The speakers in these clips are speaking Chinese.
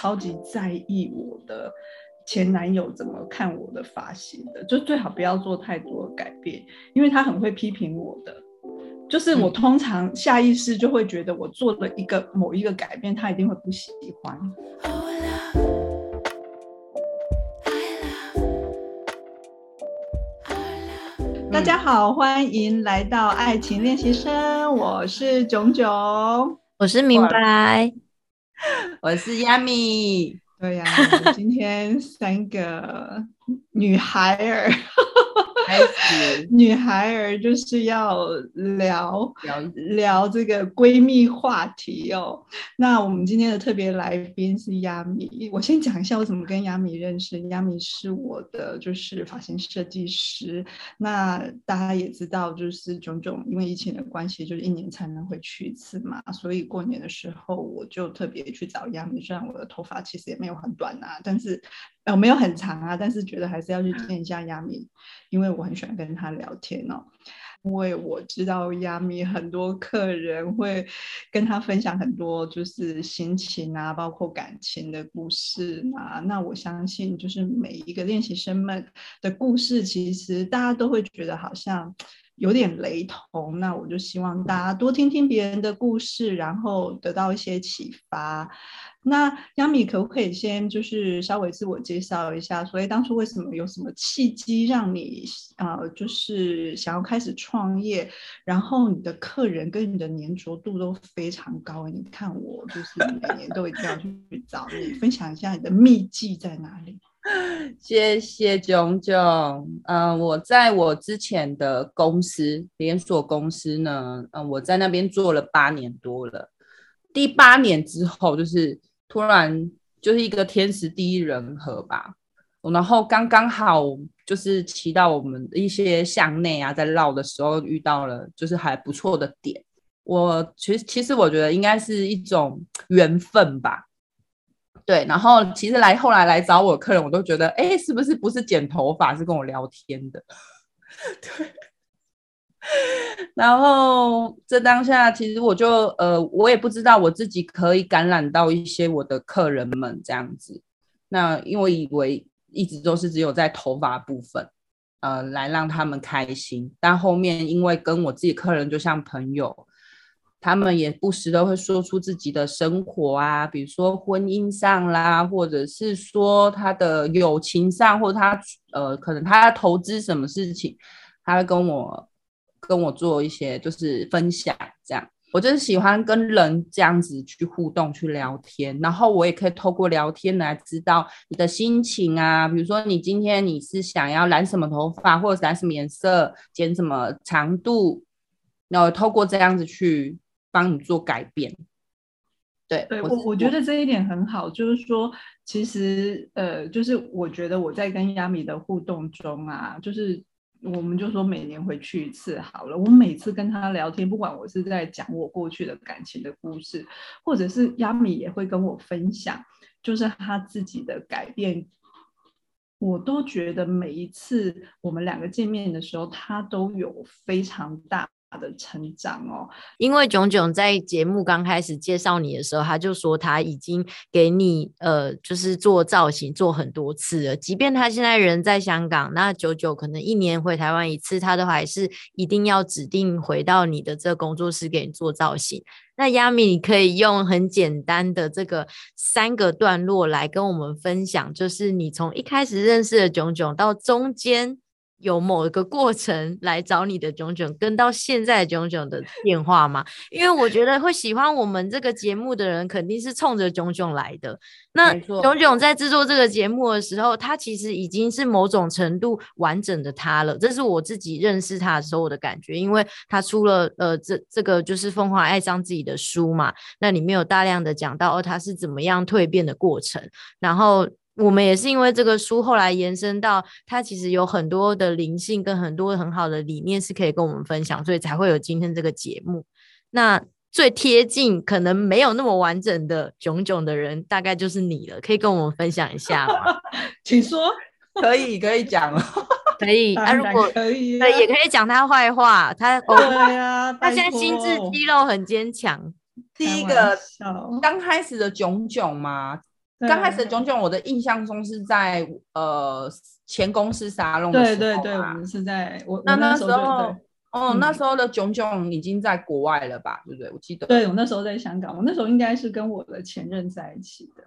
超级在意我的前男友怎么看我的发型的，就最好不要做太多改变，因为他很会批评我的。就是我通常下意识就会觉得我做了一个某一个改变，他一定会不喜欢。大家好，欢迎来到爱情练习生，我是炯炯，我是明白，我是亚米。对呀，今天三个女孩儿。女孩儿就是要聊聊聊这个闺蜜话题哦。那我们今天的特别来宾是亚米。我先讲一下我怎么跟亚米认识。亚米是我的就是发型设计师。那大家也知道，就是种种因为疫情的关系，就是一年才能回去一次嘛。所以过年的时候，我就特别去找亚米。虽然我的头发其实也没有很短啊，但是。呃，没有很长啊，但是觉得还是要去见一下亚米，因为我很喜欢跟他聊天哦。因为我知道亚米很多客人会跟他分享很多就是心情啊，包括感情的故事啊。那我相信，就是每一个练习生们的故事，其实大家都会觉得好像有点雷同。那我就希望大家多听听别人的故事，然后得到一些启发。那央米可不可以先就是稍微自我介绍一下？所以当初为什么有什么契机让你啊，就是想要开始创业？然后你的客人跟你的粘着度都非常高。你看我就是每年都一定要去 找你分享一下你的秘籍在哪里？谢谢炯炯。嗯，我在我之前的公司连锁公司呢，嗯，我在那边做了八年多了。第八年之后就是。突然就是一个天时地利人和吧，然后刚刚好就是骑到我们一些巷内啊，在绕的时候遇到了就是还不错的点。我其实其实我觉得应该是一种缘分吧。对，然后其实来后来来找我客人，我都觉得哎，是不是不是剪头发，是跟我聊天的。对。然后这当下，其实我就呃，我也不知道我自己可以感染到一些我的客人们这样子。那因为以为一直都是只有在头发部分，呃，来让他们开心。但后面因为跟我自己客人就像朋友，他们也不时的会说出自己的生活啊，比如说婚姻上啦，或者是说他的友情上，或者他呃，可能他投资什么事情，他会跟我。跟我做一些就是分享，这样我就是喜欢跟人这样子去互动、去聊天，然后我也可以透过聊天来知道你的心情啊。比如说你今天你是想要染什么头发，或者染什么颜色、剪什么长度，然后透过这样子去帮你做改变。对，对我我觉得这一点很好，就是说其实呃，就是我觉得我在跟亚米的互动中啊，就是。我们就说每年回去一次好了。我每次跟他聊天，不管我是在讲我过去的感情的故事，或者是亚米也会跟我分享，就是他自己的改变，我都觉得每一次我们两个见面的时候，他都有非常大。他的成长哦，因为炯炯在节目刚开始介绍你的时候，他就说他已经给你呃，就是做造型做很多次了。即便他现在人在香港，那九九可能一年回台湾一次，他都还是一定要指定回到你的这个工作室给你做造型。那亚米，你可以用很简单的这个三个段落来跟我们分享，就是你从一开始认识的炯炯到中间。有某一个过程来找你的炯炯，跟到现在炯炯的 变化吗？因为我觉得会喜欢我们这个节目的人，肯定是冲着炯炯来的。那炯炯在制作这个节目的时候，他其实已经是某种程度完整的他了。这是我自己认识他的时候的感觉，因为他出了呃这这个就是《疯狂爱上自己的书》嘛，那里面有大量的讲到哦他是怎么样蜕变的过程，然后。我们也是因为这个书后来延伸到，它其实有很多的灵性跟很多很好的理念是可以跟我们分享，所以才会有今天这个节目。那最贴近可能没有那么完整的囧囧的人，大概就是你了，可以跟我们分享一下吗？请说，可以可以讲，可以。啊，如果可以，对，也可以讲他坏话。他 对呀，他现在心智肌肉很坚强。第一个刚开始的囧囧嘛。刚开始炯炯，我的印象中是在呃前公司沙龙对对对，我们是在我那那时候哦，那时候的炯炯已经在国外了吧？对不对？我记得，对我那时候在香港，我那时候应该是跟我的前任在一起的。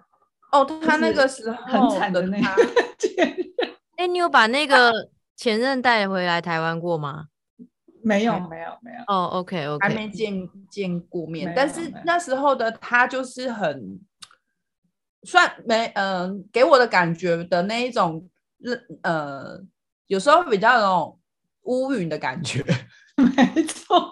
哦，他那个时候很惨的那个前 任。哎，你有把那个前任带回来台湾过吗？没有，没有，没有。哦，OK OK，还没见见过面。但是那时候的他就是很算没，嗯，给我的感觉的那一种，呃，有时候比较那种乌云的感觉。没错。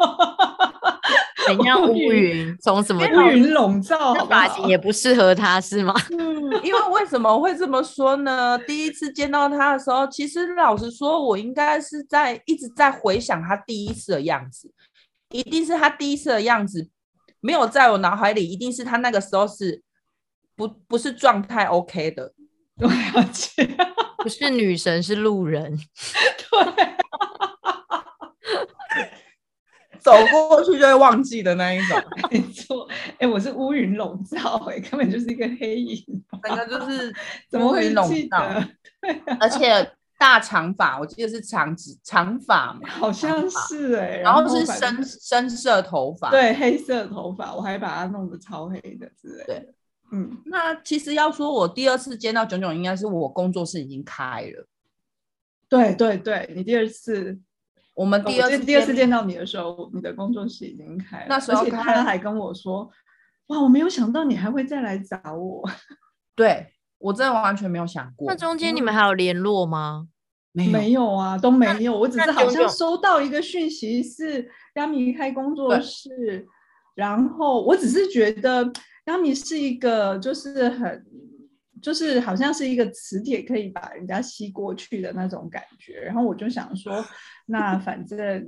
怎样乌云？从什么乌云笼罩？发型也不适合他，是吗？嗯，因为为什么会这么说呢？第一次见到他的时候，其实老实说，我应该是在一直在回想他第一次的样子，一定是他第一次的样子没有在我脑海里，一定是他那个时候是不不是状态 OK 的。我要去，不是女神，是路人。对。走过去就会忘记的那一种，没错。哎，我是乌云笼罩，哎，根本就是一个黑影，整个就是 怎么会笼罩？而且大长发，我记得是长直长发嘛，好像是哎。然后是深深色头发，对，黑色头发，我还把它弄得超黑的之类。对，嗯。那其实要说，我第二次见到炯炯，应该是我工作室已经开了。对对对，你第二次。我们第二次第二次见到你的时候，你的工作室已经开了，那时候他还跟我说：“哇，我没有想到你还会再来找我。”对我真的完全没有想过。那中间你们还有联络吗？没有啊，都没有。我只是好像收到一个讯息，是亚米开工作室，然后我只是觉得亚米是一个就是很。就是好像是一个磁铁，可以把人家吸过去的那种感觉。然后我就想说，那反正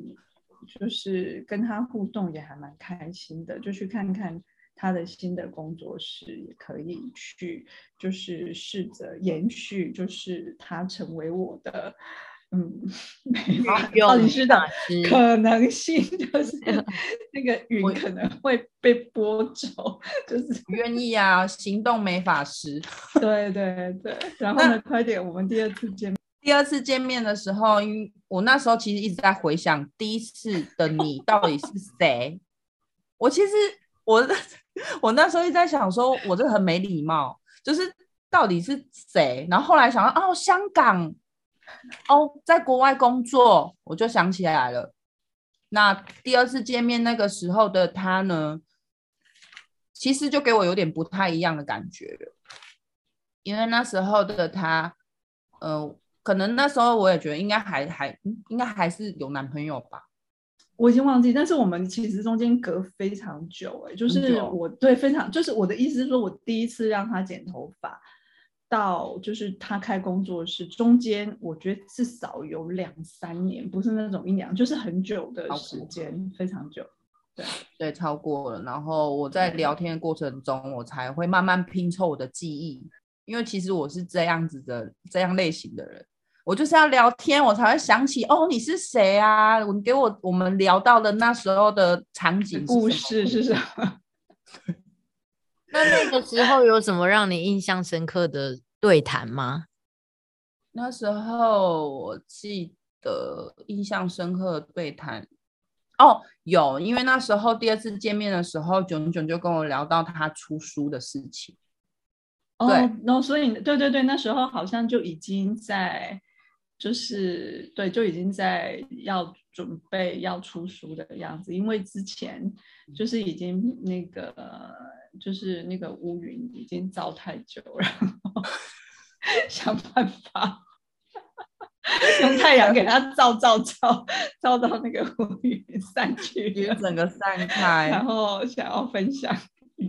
就是跟他互动也还蛮开心的，就去看看他的新的工作室，也可以去，就是试着延续，就是他成为我的。嗯，没有，你知道可能性 就是那个 云可能会被拨走，就是 愿意啊，行动没法师。对对对，然后呢，快点，我们第二次见面。第二次见面的时候，因为我那时候其实一直在回想第一次的你到底是谁。我其实我我那时候一直在想，说我这很没礼貌，就是到底是谁？然后后来想到，哦，香港。哦，在国外工作，我就想起来了。那第二次见面那个时候的他呢，其实就给我有点不太一样的感觉了。因为那时候的他，呃，可能那时候我也觉得应该还还应该还是有男朋友吧。我已经忘记，但是我们其实中间隔非常久，哎，就是我对非常就是我的意思是说，我第一次让他剪头发。到就是他开工作室，中间我觉得至少有两三年，不是那种一两，就是很久的时间，非常久。对 对，超过了。然后我在聊天的过程中，我才会慢慢拼凑我的记忆，因为其实我是这样子的，这样类型的人，我就是要聊天，我才会想起哦，你是谁啊？你给我我们聊到的那时候的场景故事是什么？那那个时候有什么让你印象深刻的对谈吗？那时候我记得印象深刻的对谈哦，有，因为那时候第二次见面的时候，炯炯就跟我聊到他出书的事情。哦，然后所以对对对，那时候好像就已经在，就是对，就已经在要准备要出书的样子，因为之前就是已经那个。就是那个乌云已经照太久，然后 想办法用太阳给它照照照，照到那个乌云散去，云整个散 开，然后想要分享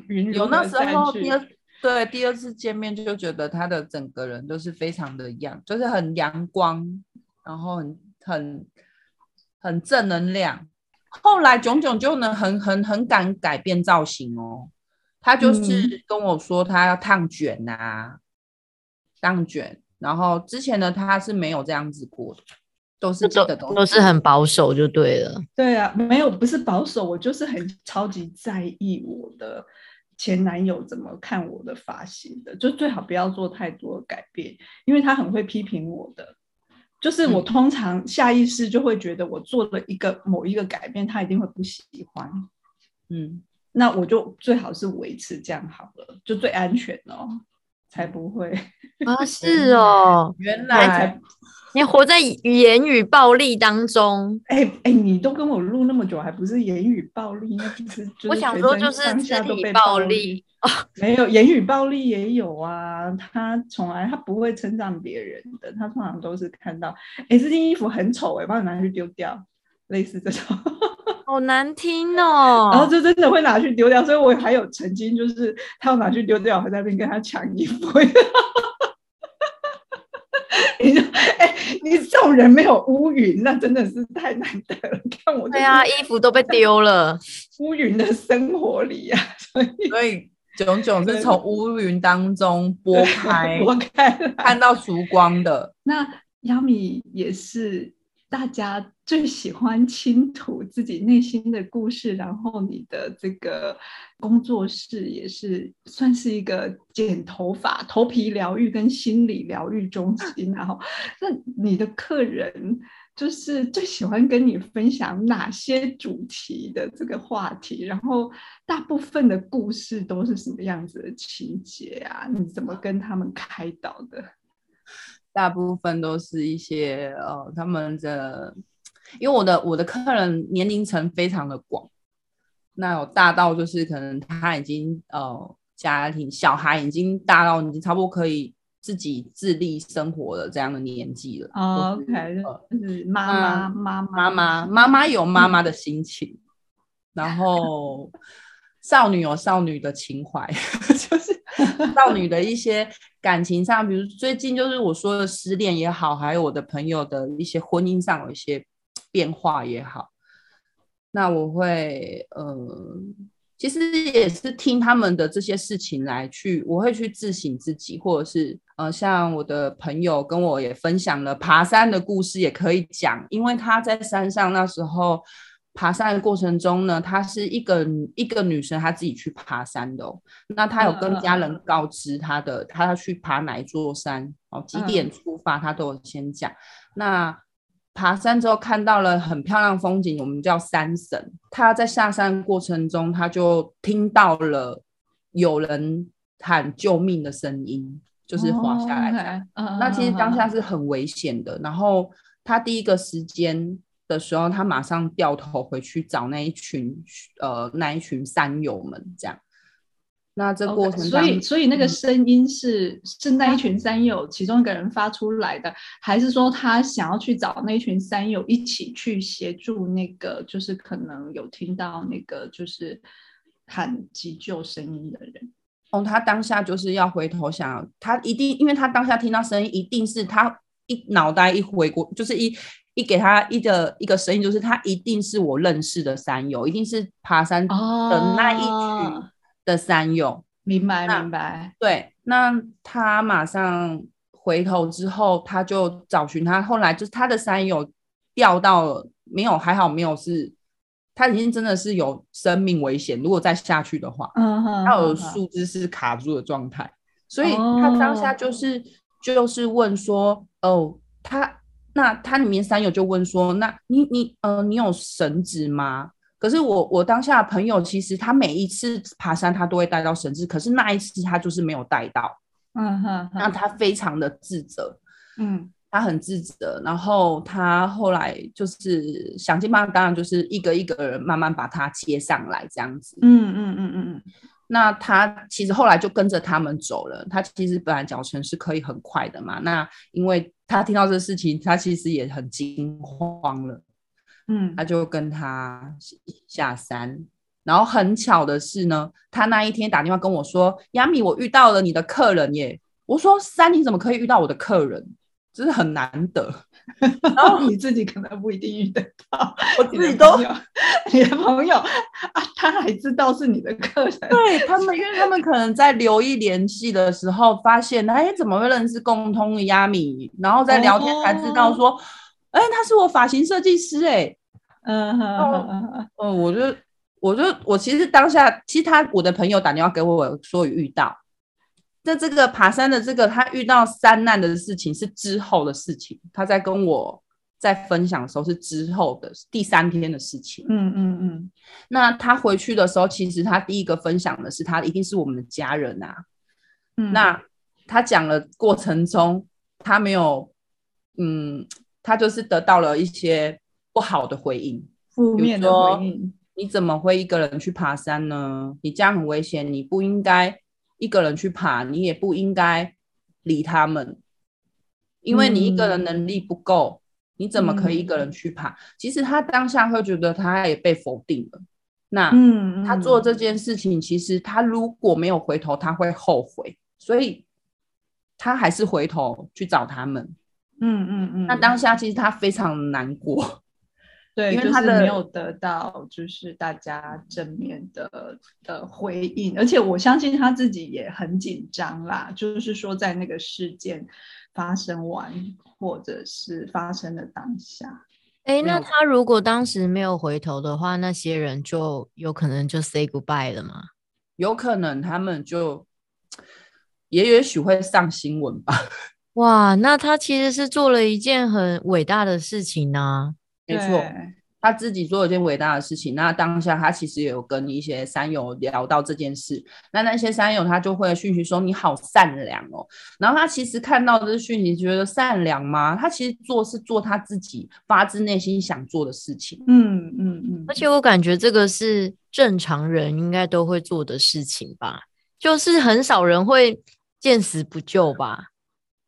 云有那时候第二对第二次见面就觉得他的整个人都是非常的阳，就是很阳光，然后很很很正能量。后来炯炯就能很很很敢改变造型哦。他就是跟我说，他要烫卷呐，烫卷。然后之前的他是没有这样子过的，都是这个东西，都是很保守就对了。对啊，没有不是保守，我就是很超级在意我的前男友怎么看我的发型的，就最好不要做太多改变，因为他很会批评我的。就是我通常下意识就会觉得我做了一个某一个改变，他一定会不喜欢。嗯，那我就最好是维持这样好了，就最安全哦，才不会啊。是哦，原来。你活在言语暴力当中，哎哎，你都跟我录那么久，还不是言语暴力？那就是我想说就是肢体暴力哦，没有言语暴力也有啊。他从来他不会称赞别人的，他通常都是看到哎这件衣服很丑哎，帮你拿去丢掉，类似这种，好难听哦。然后就真的会拿去丢掉，所以我还有曾经就是他要拿去丢掉，我在那边跟他抢衣服。你说，哎，你这种人没有乌云，那真的是太难得了。看我，对啊，衣服都被丢了，乌云的生活里呀，所以，所以炯炯是从乌云当中拨开，拨开，看到曙光的。那亚米也是。大家最喜欢倾吐自己内心的故事，然后你的这个工作室也是算是一个剪头发、头皮疗愈跟心理疗愈中心。然后，那你的客人就是最喜欢跟你分享哪些主题的这个话题？然后，大部分的故事都是什么样子的情节啊？你怎么跟他们开导的？大部分都是一些呃，他们的，因为我的我的客人年龄层非常的广，那有大到就是可能他已经呃家庭小孩已经大到已经差不多可以自己自立生活的这样的年纪了。OK，就是妈妈妈妈妈妈妈有妈妈的心情，然后少女有少女的情怀，就是少女的一些。感情上，比如最近就是我说的失恋也好，还有我的朋友的一些婚姻上有一些变化也好，那我会呃，其实也是听他们的这些事情来去，我会去自省自己，或者是呃，像我的朋友跟我也分享了爬山的故事，也可以讲，因为他在山上那时候。爬山的过程中呢，她是一个一个女生，她自己去爬山的。那她有跟家人告知她的，她要去爬哪一座山哦，几点出发，她都有先讲。那爬山之后看到了很漂亮风景，我们叫山神。他在下山过程中，他就听到了有人喊救命的声音，就是滑下来。那其实当下是很危险的。然后他第一个时间。的时候，他马上掉头回去找那一群呃那一群山友们，这样。那这过程，所以所以那个声音是是那一群山友其中一个人发出来的，还是说他想要去找那一群山友一起去协助那个，就是可能有听到那个就是喊急救声音的人？哦，他当下就是要回头想，他一定，因为他当下听到声音，一定是他一脑袋一回过，就是一。一给他一个一个声音，就是他一定是我认识的山友，一定是爬山的那一群的山友。明白，明白。对，那他马上回头之后，他就找寻他。后来就是他的山友掉到没有，还好没有是，他已经真的是有生命危险。如果再下去的话，嗯哼，他有树枝是卡住的状态，所以他当下就是就是问说，哦，他。那他里面山友就问说：“那你你呃，你有绳子吗？”可是我我当下的朋友其实他每一次爬山他都会带到绳子，可是那一次他就是没有带到。嗯哼，那他非常的自责，嗯，他很自责。然后他后来就是想尽办法，当然就是一个一个人慢慢把他接上来这样子。嗯嗯嗯嗯嗯。那他其实后来就跟着他们走了。他其实本来脚程是可以很快的嘛。那因为他听到这事情，他其实也很惊慌了。嗯，他就跟他下山。然后很巧的是呢，他那一天打电话跟我说：“亚米，我遇到了你的客人耶。”我说：“山，你怎么可以遇到我的客人？真是很难得。”然后你自己可能不一定遇得到，我自己都，你的朋友啊，他还知道是你的客人，对他们，因为他们可能在留意联系的时候，发现哎，怎么会认识共通的亚米？然后在聊天才知道说，哎，他是我发型设计师，哎，嗯哼，嗯，我就我就我其实当下，其实他我的朋友打电话给我说遇到，在这个爬山的这个他遇到山难的事情是之后的事情，他在跟我在分享的时候是之后的第三天的事情。嗯嗯嗯。那他回去的时候，其实他第一个分享的是他一定是我们的家人啊。嗯。那他讲了过程中，他没有，嗯，他就是得到了一些不好的回应，负面的回应。你怎么会一个人去爬山呢？你这样很危险，你不应该一个人去爬，你也不应该理他们，因为你一个人能力不够，你怎么可以一个人去爬？其实他当下会觉得他也被否定了。那嗯他做这件事情，其实他如果没有回头，他会后悔，所以他还是回头去找他们。嗯嗯嗯。那当下其实他非常难过。对，因为他的没有得到就是大家正面的的回应，而且我相信他自己也很紧张啦。就是说，在那个事件发生完或者是发生的当下，哎，那他如果当时没有回头的话，那些人就有可能就 say goodbye 了吗？有可能他们就也 也许会上新闻吧。哇，那他其实是做了一件很伟大的事情呢。没错，他自己做了一件伟大的事情。那当下他其实也有跟一些山友聊到这件事。那那些山友他就会讯息说：“你好善良哦。”然后他其实看到这讯息，觉得善良吗？他其实做是做他自己发自内心想做的事情。嗯嗯嗯。而且我感觉这个是正常人应该都会做的事情吧？就是很少人会见死不救吧？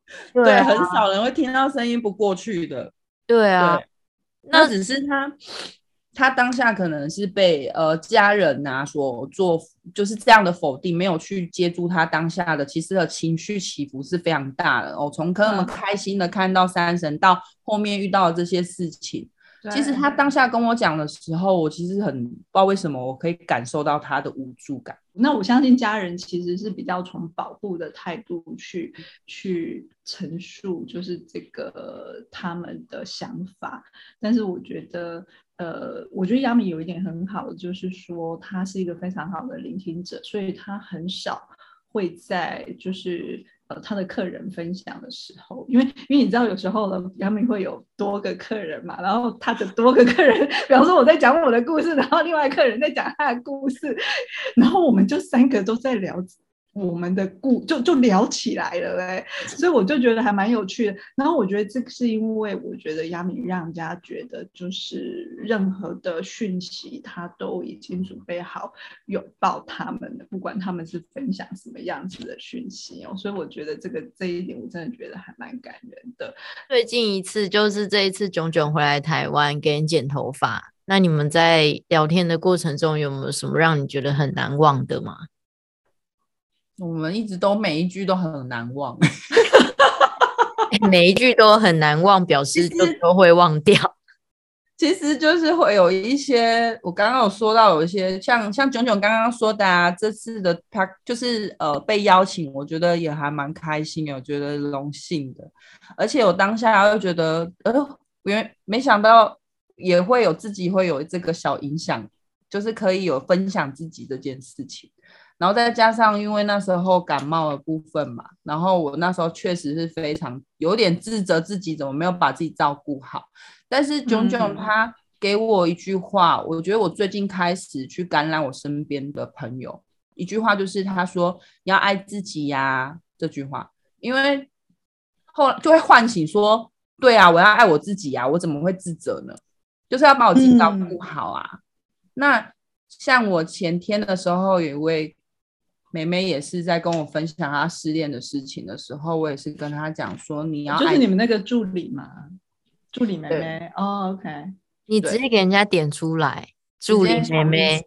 对，很少人会听到声音不过去的。对啊。那只是他，他当下可能是被呃家人呐所做，就是这样的否定，没有去接住他当下的，其实的情绪起伏是非常大的哦。从可能开心的看到山神，到后面遇到这些事情。其实他当下跟我讲的时候，我其实很不知道为什么，我可以感受到他的无助感。那我相信家人其实是比较从保护的态度去去陈述，就是这个他们的想法。但是我觉得，呃，我觉得亚米有一点很好的，就是说他是一个非常好的聆听者，所以他很少会在就是。呃，他的客人分享的时候，因为因为你知道有时候呢，杨明会有多个客人嘛，然后他的多个客人，比方说我在讲我的故事，然后另外客人在讲他的故事，然后我们就三个都在聊。我们的故就就聊起来了嘞，所以我就觉得还蛮有趣的。然后我觉得这是因为我觉得亚米让人家觉得就是任何的讯息他都已经准备好拥抱他们的，不管他们是分享什么样子的讯息哦。所以我觉得这个这一点我真的觉得还蛮感人的。最近一次就是这一次炯炯回来台湾给人剪头发，那你们在聊天的过程中有没有什么让你觉得很难忘的吗？我们一直都每一句都很难忘，每一句都很难忘，表示就都会忘掉。其实就是会有一些，我刚刚有说到有一些，像像炯炯刚刚说的啊，这次的他就是呃被邀请，我觉得也还蛮开心，我觉得荣幸的。而且我当下又觉得，呃，原没想到也会有自己会有这个小影响，就是可以有分享自己这件事情。然后再加上，因为那时候感冒的部分嘛，然后我那时候确实是非常有点自责自己怎么没有把自己照顾好。但是炯炯他给我一句话，我觉得我最近开始去感染我身边的朋友，一句话就是他说要爱自己呀这句话，因为后来就会唤醒说，对啊，我要爱我自己呀，我怎么会自责呢？就是要把我自己照顾好啊。那像我前天的时候有一位。妹妹也是在跟我分享她失恋的事情的时候，我也是跟她讲说，你要就是你们那个助理嘛，助理妹妹哦，OK，你直接给人家点出来，助理妹妹，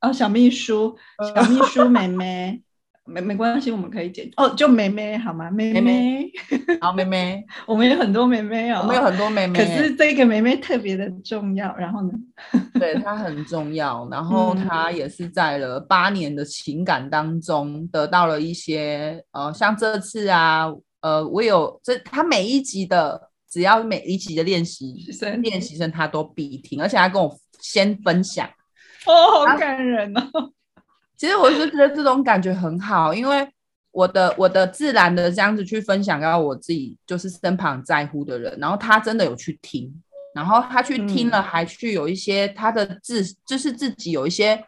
哦，小秘书，小秘书妹妹。没没关系，我们可以解哦，就妹妹好吗？妹妹，好妹妹，我们有很多妹妹哦，我们有很多妹妹，可是这个妹妹特别的重要。然后呢？对她很重要，然后她也是在了八年的情感当中得到了一些呃，像这次啊，呃，我有这她每一集的，只要每一集的练习生练习生，她都必听，而且她跟我先分享。哦，好感人哦。其实我是觉得这种感觉很好，因为我的我的自然的这样子去分享，到我自己就是身旁在乎的人，然后他真的有去听，然后他去听了，还去有一些他的自，就是自己有一些。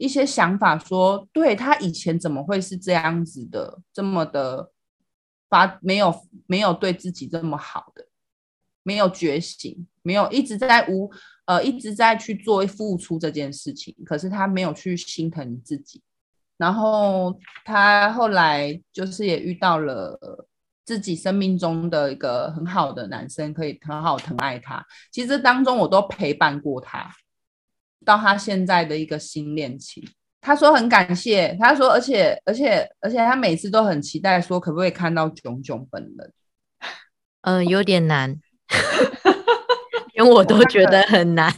一些想法说，对他以前怎么会是这样子的，这么的发没有没有对自己这么好的，没有觉醒，没有一直在无呃一直在去做付出这件事情，可是他没有去心疼自己，然后他后来就是也遇到了自己生命中的一个很好的男生，可以很好疼爱他。其实当中我都陪伴过他。到他现在的一个新恋情，他说很感谢，他说而且而且而且他每次都很期待说可不可以看到炯炯本人，嗯，有点难，连我都觉得很难。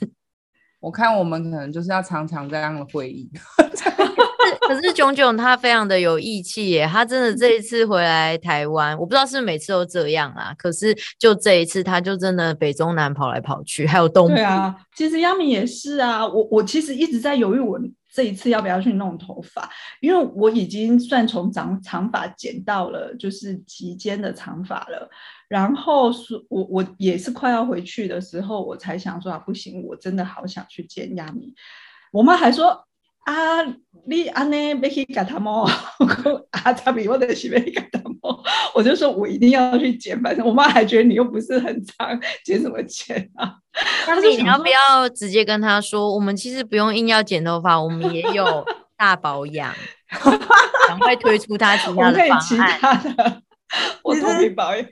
我看我们可能就是要常常这样的会议。可是炯炯他非常的有义气耶，他真的这一次回来台湾，我不知道是不是每次都这样啊。可是就这一次，他就真的北中南跑来跑去，还有东对啊，其实亚米也是啊。我我其实一直在犹豫，我这一次要不要去弄头发，因为我已经算从长长发剪到了就是及肩的长发了。然后是我我也是快要回去的时候，我才想说啊，不行，我真的好想去见亚米。我妈还说。啊，你安尼要去剪他毛？啊，他比我的是要剪他毛，我就说我一定要去剪。反正我妈还觉得你又不是很长，剪什么剪啊？但是你要不要直接跟他说，我们其实不用硬要剪头发，我们也有大保养，赶快推出他其他的方案。我头皮保养，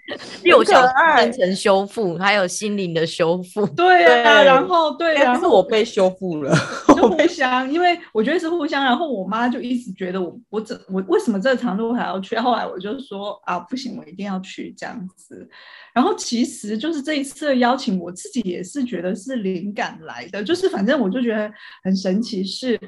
六小时分成修复，还有心灵的修复。对啊，然后对啊，是我被修复了，互相，因为我觉得是互相。然后我妈就一直觉得我，我怎我为什么这个长度还要去？后来我就说啊，不行，我一定要去这样子。然后其实就是这一次的邀请，我自己也是觉得是灵感来的，就是反正我就觉得很神奇是。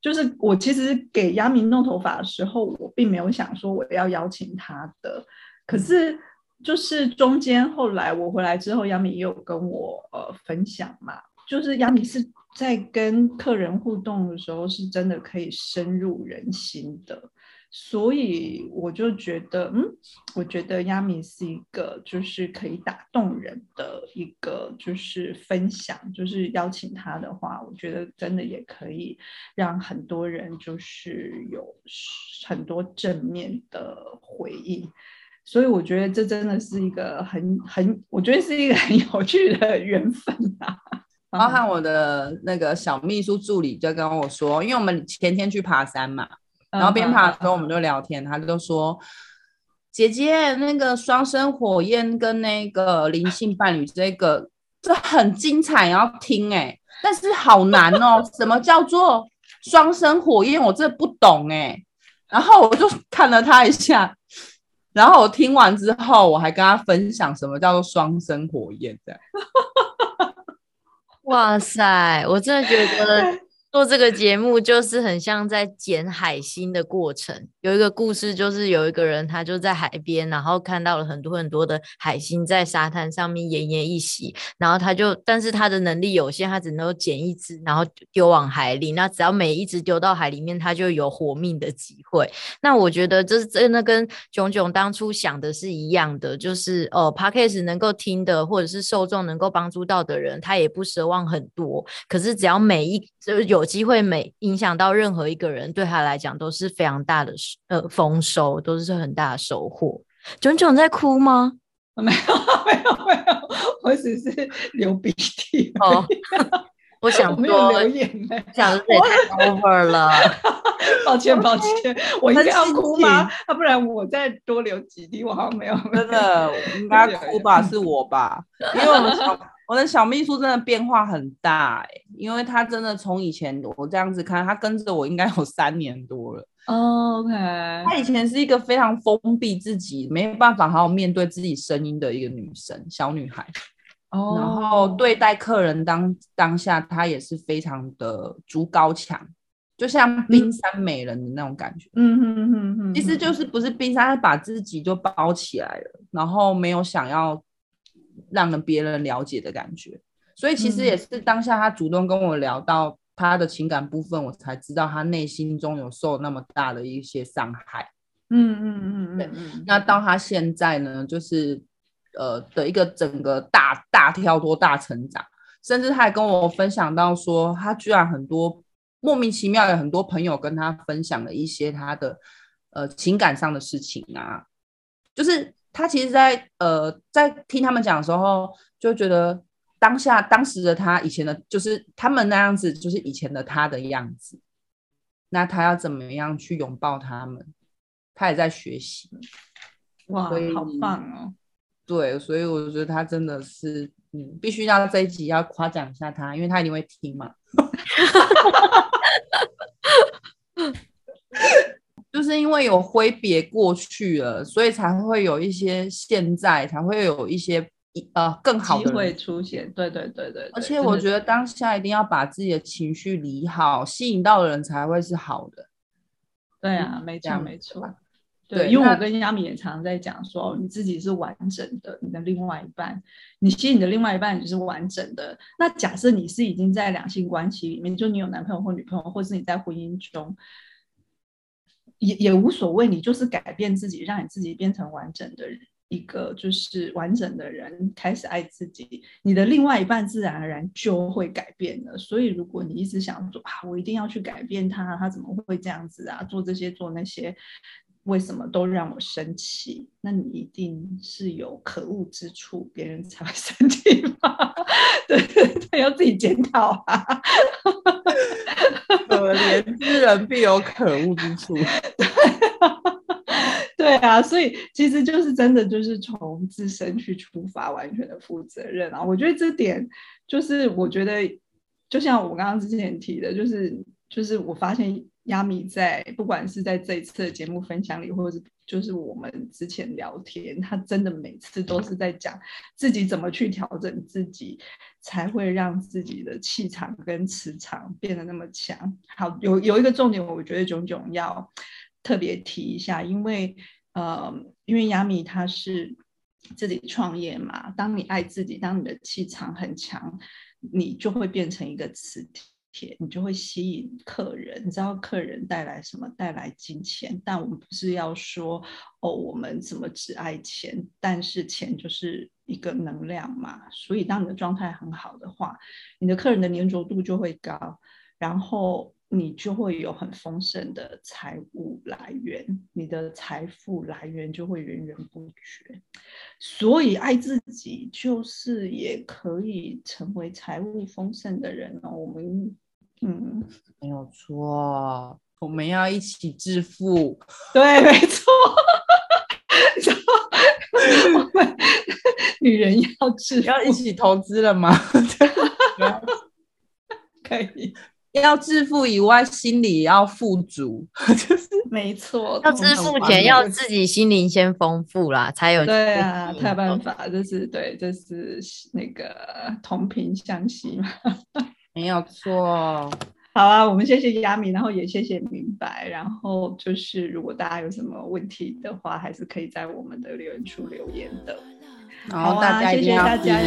就是我其实给亚明弄头发的时候，我并没有想说我要邀请他的。可是就是中间后来我回来之后，亚米也有跟我呃分享嘛，就是亚米是在跟客人互动的时候，是真的可以深入人心的。所以我就觉得，嗯，我觉得亚米是一个就是可以打动人的一个就是分享，就是邀请他的话，我觉得真的也可以让很多人就是有很多正面的回应。所以我觉得这真的是一个很很，我觉得是一个很有趣的缘分啊。包含我的那个小秘书助理就跟我说，因为我们前天去爬山嘛。然后边爬的时候，我们就聊天，他就说：“姐姐，那个双生火焰跟那个灵性伴侣，这个这很精彩，要听哎，但是好难哦。什么叫做双生火焰？我这不懂哎。然后我就看了他一下，然后我听完之后，我还跟他分享什么叫做双生火焰的。哇塞，我真的觉得。做这个节目就是很像在捡海星的过程。有一个故事，就是有一个人他就在海边，然后看到了很多很多的海星在沙滩上面奄奄一息，然后他就，但是他的能力有限，他只能够捡一只，然后丢往海里。那只要每一只丢到海里面，他就有活命的机会。那我觉得这是真的跟炯炯当初想的是一样的，就是哦 p a d k a s 能够听的或者是受众能够帮助到的人，他也不奢望很多。可是只要每一就有。机会每影响到任何一个人，对他来讲都是非常大的呃丰收，都是很大的收获。炯炯在哭吗？没有 没有没有，我只是流鼻涕。哦，我想没有流眼泪，想的太 over 了。抱歉抱 歉，我应该要哭吗？啊，不然我再多流几滴，我好像没有。真的应 该哭吧？是我吧？因为我们小。我的小秘书真的变化很大哎，因为他真的从以前我这样子看，他跟着我应该有三年多了。OK，她以前是一个非常封闭自己，没有办法好好面对自己声音的一个女生，小女孩。哦。然后对待客人当当下，他也是非常的足高强，就像冰山美人的那种感觉。嗯哼哼哼。其实就是不是冰山，他把自己就包起来了，然后没有想要。让别人了解的感觉，所以其实也是当下他主动跟我聊到他的情感部分，我才知道他内心中有受那么大的一些伤害。嗯嗯嗯嗯嗯。那到他现在呢，就是呃的一个整个大大跳脱、大成长，甚至他还跟我分享到说，他居然很多莫名其妙有很多朋友跟他分享了一些他的呃情感上的事情啊，就是他其实，在呃在听他们讲的时候，就觉得。当下当时的他，以前的就是他们那样子，就是以前的他的样子。那他要怎么样去拥抱他们？他也在学习。哇，好棒哦！对，所以我觉得他真的是，嗯，必须要这一集要夸奖一下他，因为他一定会听嘛。就是因为有挥别过去了，所以才会有一些现在，才会有一些。呃，更好的机会出现，对对对对。而且我觉得当下一定要把自己的情绪理好，吸引到的人才会是好的。对啊，没错没错。对，因为我跟亚米也常常在讲说，你自己是完整的，你的另外一半，你吸引的另外一半就是完整的。那假设你是已经在两性关系里面，就你有男朋友或女朋友，或是你在婚姻中，也也无所谓，你就是改变自己，让你自己变成完整的人。一个就是完整的人开始爱自己，你的另外一半自然而然就会改变了。所以，如果你一直想说啊，我一定要去改变他，他怎么会这样子啊？做这些做那些，为什么都让我生气？那你一定是有可恶之处，别人才会生气吗？对对对，要自己检讨啊！可怜之人必有可恶之处。对啊，所以其实就是真的就是从自身去出发，完全的负责任啊。我觉得这点就是我觉得，就像我刚刚之前提的，就是就是我发现亚米在不管是在这一次的节目分享里，或者是就是我们之前聊天，他真的每次都是在讲自己怎么去调整自己，才会让自己的气场跟磁场变得那么强。好，有有一个重点，我觉得炯炯要特别提一下，因为。呃，因为亚米他是自己创业嘛，当你爱自己，当你的气场很强，你就会变成一个磁铁铁，你就会吸引客人。你知道客人带来什么？带来金钱。但我们不是要说哦，我们怎么只爱钱？但是钱就是一个能量嘛。所以当你的状态很好的话，你的客人的粘着度就会高，然后。你就会有很丰盛的财务来源，你的财富来源就会源源不绝。所以爱自己就是也可以成为财务丰盛的人哦。我们嗯，没有错，我们要一起致富。对，没错。我们女人要致要一起投资了吗？可以。要致富以外，心里要富足，就是没错。要致富前，要自己心灵先丰富啦，才有对啊，才有办法。就是对，就是那个同频相吸嘛，没有错。好啊，我们谢谢亚米，然后也谢谢明白。然后就是，如果大家有什么问题的话，还是可以在我们的留言处留言的。好啊，谢谢大家。